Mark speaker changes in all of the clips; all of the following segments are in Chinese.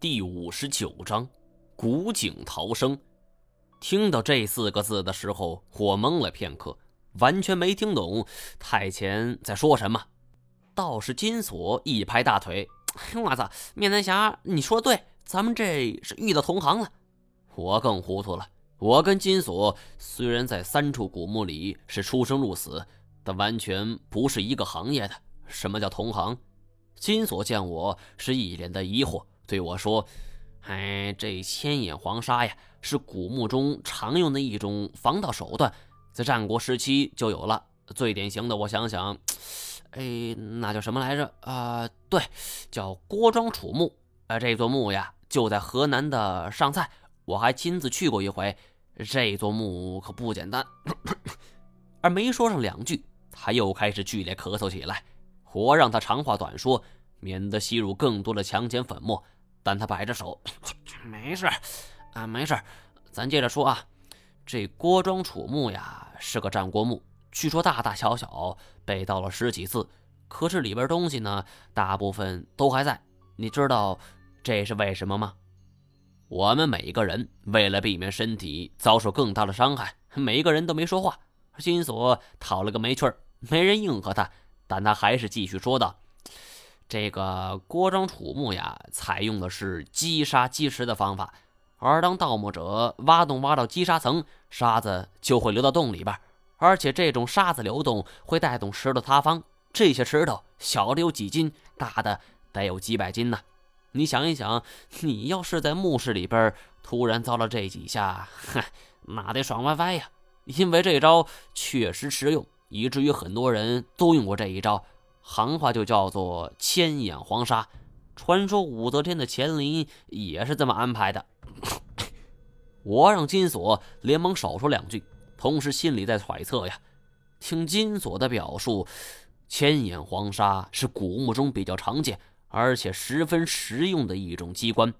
Speaker 1: 第五十九章，古井逃生。听到这四个字的时候，我懵了片刻，完全没听懂太前在说什么。道士金锁一拍大腿：“我操，面南侠，你说的对，咱们这是遇到同行了。”我更糊涂了。我跟金锁虽然在三处古墓里是出生入死，但完全不是一个行业的。什么叫同行？金锁见我是一脸的疑惑。对我说：“哎，这千眼黄沙呀，是古墓中常用的一种防盗手段，在战国时期就有了。最典型的，我想想，哎，那叫什么来着？啊，对，叫郭庄楚墓。啊，这座墓呀，就在河南的上蔡，我还亲自去过一回。这座墓可不简单。”而没说上两句，他又开始剧烈咳嗽起来。我让他长话短说，免得吸入更多的强碱粉末。但他摆着手，没事，啊，没事，咱接着说啊。这郭庄楚墓呀，是个战国墓，据说大大小小被盗了十几次，可是里边东西呢，大部分都还在。你知道这是为什么吗？我们每一个人为了避免身体遭受更大的伤害，每一个人都没说话。金锁讨了个没趣儿，没人应和他，但他还是继续说道。这个郭庄楚墓呀，采用的是积沙积石的方法，而当盗墓者挖洞挖到积沙层，沙子就会流到洞里边，而且这种沙子流动会带动石头塌方。这些石头小的有几斤，大的得有几百斤呢。你想一想，你要是在墓室里边突然遭了这几下，哼，那得爽歪歪呀！因为这招确实实用，以至于很多人都用过这一招。行话就叫做千眼黄沙，传说武则天的乾陵也是这么安排的。我让金锁连忙少说两句，同时心里在揣测呀。听金锁的表述，千眼黄沙是古墓中比较常见而且十分实用的一种机关。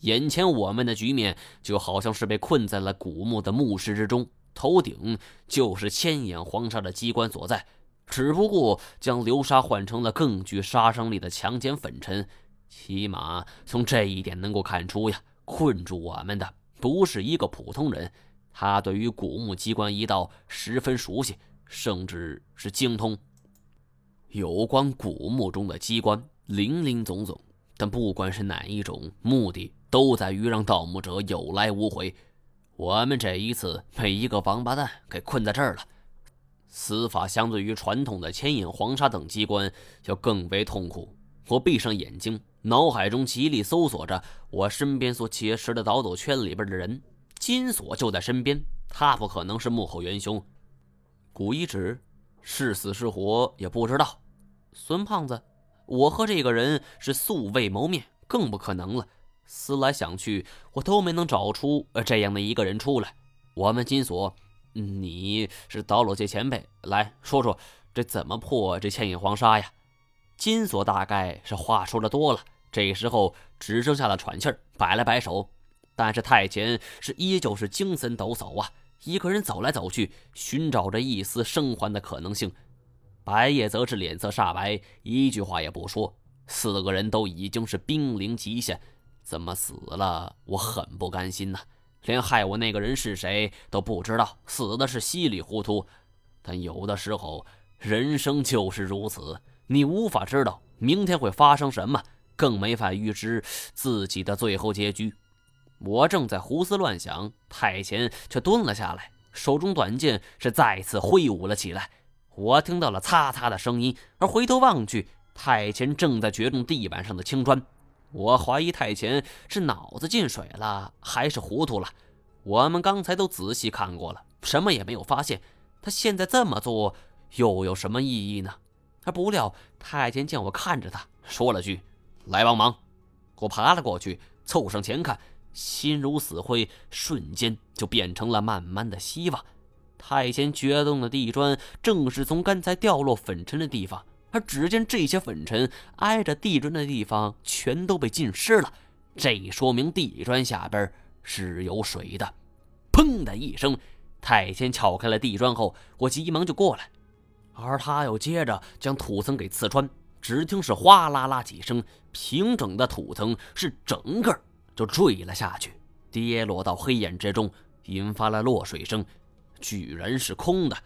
Speaker 1: 眼前我们的局面就好像是被困在了古墓的墓室之中，头顶就是千眼黄沙的机关所在。只不过将流沙换成了更具杀伤力的强碱粉尘，起码从这一点能够看出呀，困住我们的不是一个普通人，他对于古墓机关一道十分熟悉，甚至是精通。有关古墓中的机关林林总总，但不管是哪一种，目的都在于让盗墓者有来无回。我们这一次被一个王八蛋给困在这儿了。死法相对于传统的牵引黄沙等机关要更为痛苦。我闭上眼睛，脑海中极力搜索着我身边所结识的倒斗圈里边的人。金锁就在身边，他不可能是幕后元凶。古一指是死是活也不知道。孙胖子，我和这个人是素未谋面，更不可能了。思来想去，我都没能找出这样的一个人出来。我们金锁。你是刀罗界前辈，来说说这怎么破这千眼黄沙呀？金锁大概是话说的多了，这时候只剩下了喘气儿，摆了摆手。但是太监是依旧是精神抖擞啊，一个人走来走去，寻找着一丝生还的可能性。白夜则是脸色煞白，一句话也不说。四个人都已经是濒临极限，怎么死了？我很不甘心呐。连害我那个人是谁都不知道，死的是稀里糊涂。但有的时候，人生就是如此，你无法知道明天会发生什么，更没法预知自己的最后结局。我正在胡思乱想，太前却蹲了下来，手中短剑是再次挥舞了起来。我听到了擦擦的声音，而回头望去，太前正在掘动地板上的青砖。我怀疑太前是脑子进水了，还是糊涂了。我们刚才都仔细看过了，什么也没有发现。他现在这么做又有什么意义呢？而不料太监见我看着他，说了句：“来帮忙。”我爬了过去，凑上前看，心如死灰，瞬间就变成了慢慢的希望。太监掘动的地砖，正是从刚才掉落粉尘的地方。而只见这些粉尘挨着地砖的地方全都被浸湿了，这说明地砖下边是有水的。砰的一声，太监撬开了地砖后，我急忙就过来，而他又接着将土层给刺穿。只听是哗啦啦几声，平整的土层是整个就坠了下去，跌落到黑眼之中，引发了落水声，居然是空的。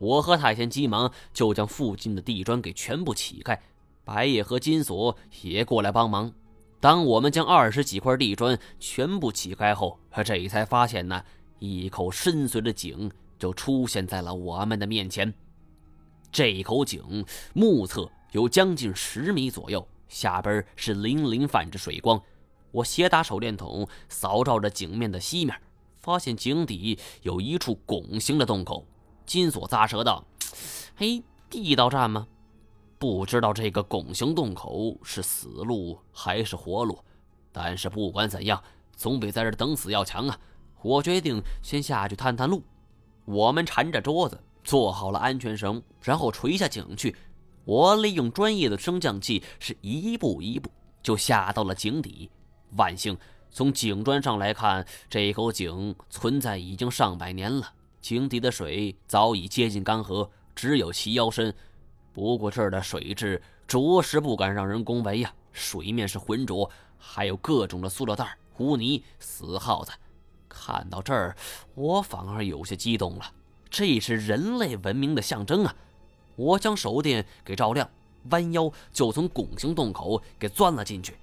Speaker 1: 我和太监急忙就将附近的地砖给全部起开，白夜和金锁也过来帮忙。当我们将二十几块地砖全部起开后，这才发现呢，一口深邃的井就出现在了我们的面前。这口井目测有将近十米左右，下边是粼粼泛着水光。我斜打手电筒扫照着井面的西面，发现井底有一处拱形的洞口。金锁咂舌道：“嘿，地道战吗？不知道这个拱形洞口是死路还是活路，但是不管怎样，总比在这等死要强啊！我决定先下去探探路。我们缠着桌子，做好了安全绳，然后垂下井去。我利用专业的升降器，是一步一步就下到了井底。万幸，从井砖上来看，这口井存在已经上百年了。”井底的水早已接近干涸，只有齐腰深。不过这儿的水质着实不敢让人恭维呀，水面是浑浊，还有各种的塑料袋、污泥、死耗子。看到这儿，我反而有些激动了。这是人类文明的象征啊！我将手电给照亮，弯腰就从拱形洞口给钻了进去。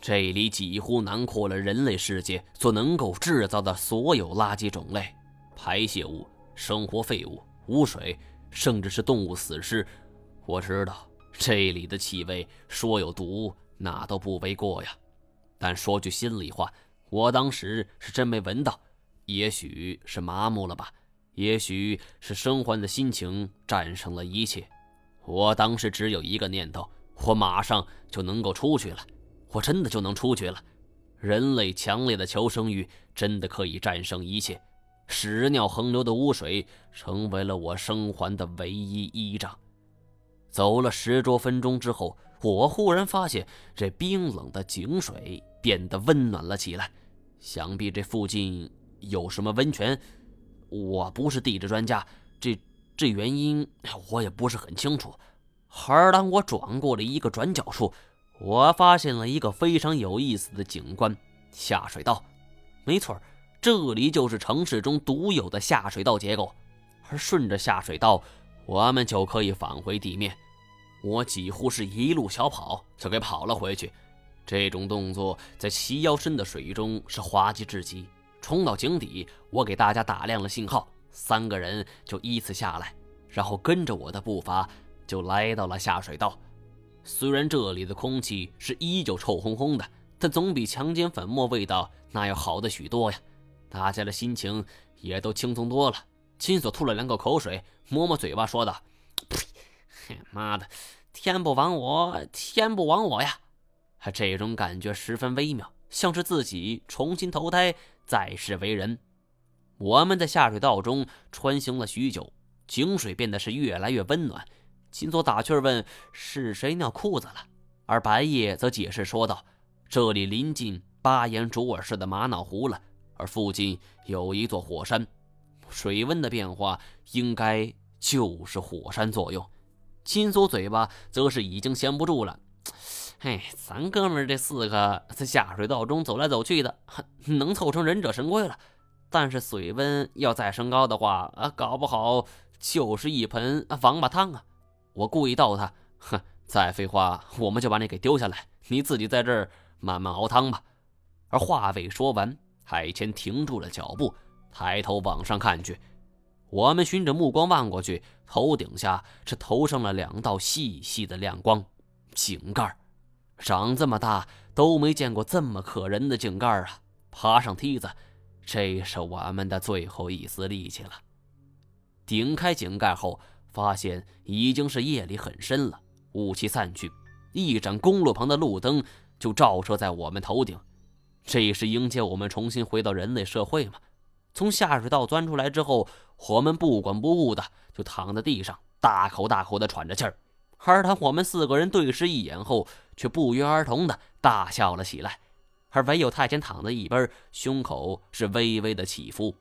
Speaker 1: 这里几乎囊括了人类世界所能够制造的所有垃圾种类。排泄物、生活废物、污水，甚至是动物死尸，我知道这里的气味说有毒，那都不为过呀。但说句心里话，我当时是真没闻到，也许是麻木了吧，也许是生还的心情战胜了一切。我当时只有一个念头：我马上就能够出去了，我真的就能出去了。人类强烈的求生欲真的可以战胜一切。屎尿横流的污水成为了我生还的唯一依仗。走了十多分钟之后，我忽然发现这冰冷的井水变得温暖了起来。想必这附近有什么温泉。我不是地质专家，这这原因我也不是很清楚。而当我转过了一个转角处，我发现了一个非常有意思的景观——下水道。没错。这里就是城市中独有的下水道结构，而顺着下水道，我们就可以返回地面。我几乎是一路小跑就给跑了回去。这种动作在齐腰深的水中是滑稽至极。冲到井底，我给大家打亮了信号，三个人就依次下来，然后跟着我的步伐就来到了下水道。虽然这里的空气是依旧臭烘烘的，但总比强奸粉末味道那要好的许多呀。大家的心情也都轻松多了。金锁吐了两口口水，摸摸嘴巴，说道：“呸！妈的，天不亡我，天不亡我呀！”这种感觉十分微妙，像是自己重新投胎，再世为人。我们在下水道中穿行了许久，井水变得是越来越温暖。金锁打趣问：“是谁尿裤子了？”而白夜则解释说道：“这里临近巴彦卓尔市的玛瑙湖了。”而附近有一座火山，水温的变化应该就是火山作用。金锁嘴巴则是已经闲不住了。嘿，咱哥们这四个在下水道中走来走去的，能凑成忍者神龟了。但是水温要再升高的话，啊，搞不好就是一盆王八汤啊！我故意逗他，哼，再废话，我们就把你给丢下来，你自己在这儿慢慢熬汤吧。而话未说完。海谦停住了脚步，抬头往上看去。我们循着目光望过去，头顶下是投上了两道细细的亮光。井盖，长这么大都没见过这么可人的井盖啊！爬上梯子，这是我们的最后一丝力气了。顶开井盖后，发现已经是夜里很深了。雾气散去，一盏公路旁的路灯就照射在我们头顶。这也是迎接我们重新回到人类社会吗？从下水道钻出来之后，我们不管不顾的就躺在地上，大口大口的喘着气儿。而当我们四个人对视一眼后，却不约而同的大笑了起来。而唯有太监躺在一边，胸口是微微的起伏。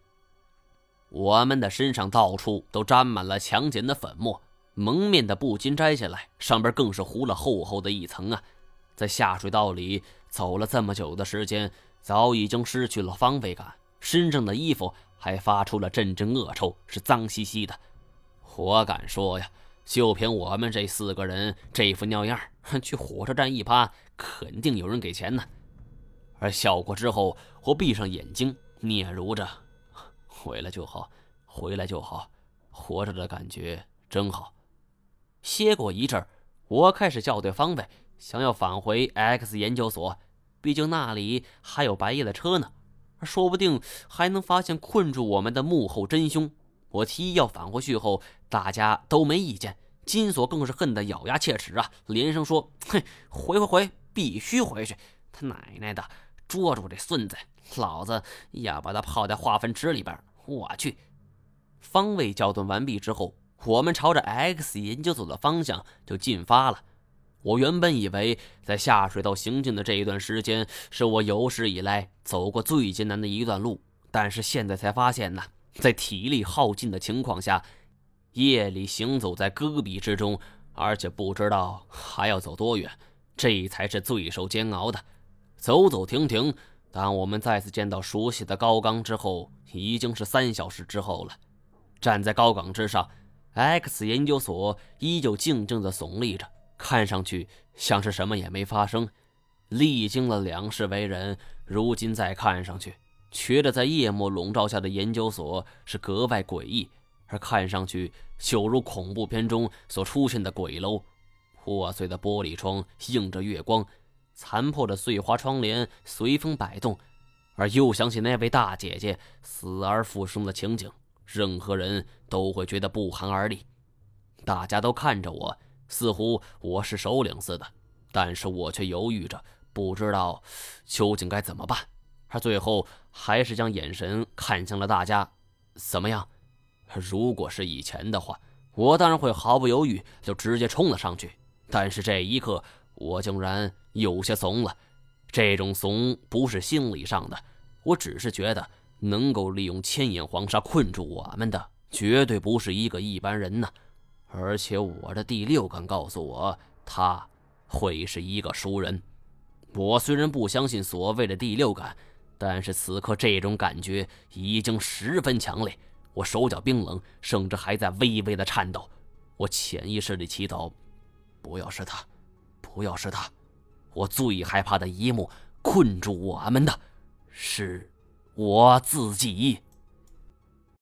Speaker 1: 我们的身上到处都沾满了强碱的粉末，蒙面的布巾摘下来，上边更是糊了厚厚的一层啊！在下水道里走了这么久的时间，早已经失去了方位感，身上的衣服还发出了阵阵恶臭，是脏兮兮的。我敢说呀，就凭我们这四个人这副尿样，去火车站一趴，肯定有人给钱呢。而笑过之后，我闭上眼睛，嗫嚅着：“回来就好，回来就好，活着的感觉真好。”歇过一阵我开始校对方位。想要返回 X 研究所，毕竟那里还有白夜的车呢，说不定还能发现困住我们的幕后真凶。我提议要返回去后，大家都没意见。金锁更是恨得咬牙切齿啊，连声说：“哼，回回回，必须回去！他奶奶的，捉住这孙子，老子要把他泡在化粪池里边！”我去。方位校顿完毕之后，我们朝着 X 研究所的方向就进发了。我原本以为在下水道行进的这一段时间是我有史以来走过最艰难的一段路，但是现在才发现呢，在体力耗尽的情况下，夜里行走在戈壁之中，而且不知道还要走多远，这才是最受煎熬的。走走停停，当我们再次见到熟悉的高岗之后，已经是三小时之后了。站在高岗之上，X 研究所依旧静静地耸立着。看上去像是什么也没发生，历经了两世为人，如今再看上去，觉得在夜幕笼罩下的研究所是格外诡异，而看上去就如恐怖片中所出现的鬼楼。破碎的玻璃窗映着月光，残破的碎花窗帘随风摆动，而又想起那位大姐姐死而复生的情景，任何人都会觉得不寒而栗。大家都看着我。似乎我是首领似的，但是我却犹豫着，不知道究竟该怎么办。而最后还是将眼神看向了大家。怎么样？如果是以前的话，我当然会毫不犹豫就直接冲了上去。但是这一刻，我竟然有些怂了。这种怂不是心理上的，我只是觉得能够利用千眼黄沙困住我们的，绝对不是一个一般人呢。而且我的第六感告诉我，他会是一个熟人。我虽然不相信所谓的第六感，但是此刻这种感觉已经十分强烈。我手脚冰冷，甚至还在微微的颤抖。我潜意识里祈祷，不要是他，不要是他。我最害怕的一幕，困住我们的，是我自己。